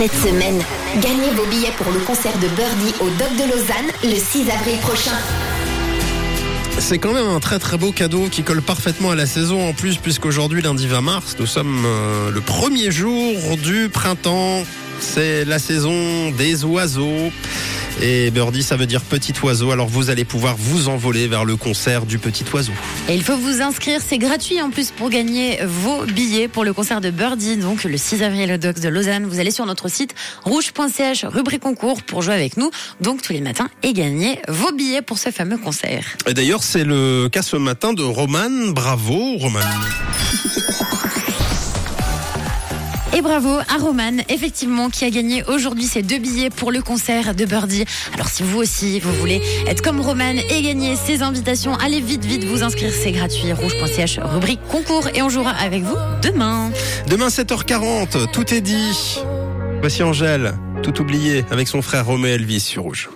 Cette semaine, gagnez vos billets pour le concert de Birdie au Doc de Lausanne le 6 avril prochain. C'est quand même un très très beau cadeau qui colle parfaitement à la saison en plus puisqu'aujourd'hui lundi 20 mars nous sommes euh, le premier jour du printemps. C'est la saison des oiseaux. Et Birdie, ça veut dire petit oiseau. Alors vous allez pouvoir vous envoler vers le concert du petit oiseau. Et il faut vous inscrire, c'est gratuit en plus pour gagner vos billets pour le concert de Birdie, donc le 6 avril au Docs de Lausanne. Vous allez sur notre site rouge.ch, rubrique concours, pour jouer avec nous, donc tous les matins, et gagner vos billets pour ce fameux concert. Et d'ailleurs, c'est le cas ce matin de Roman. Bravo, Roman. Et bravo à Roman, effectivement, qui a gagné aujourd'hui ses deux billets pour le concert de Birdie. Alors si vous aussi, vous voulez être comme Roman et gagner ces invitations, allez vite, vite vous inscrire, c'est gratuit. Rouge.ch, rubrique concours, et on jouera avec vous demain. Demain 7h40, tout est dit. Voici Angèle, tout oublié, avec son frère Romain Elvis sur Rouge.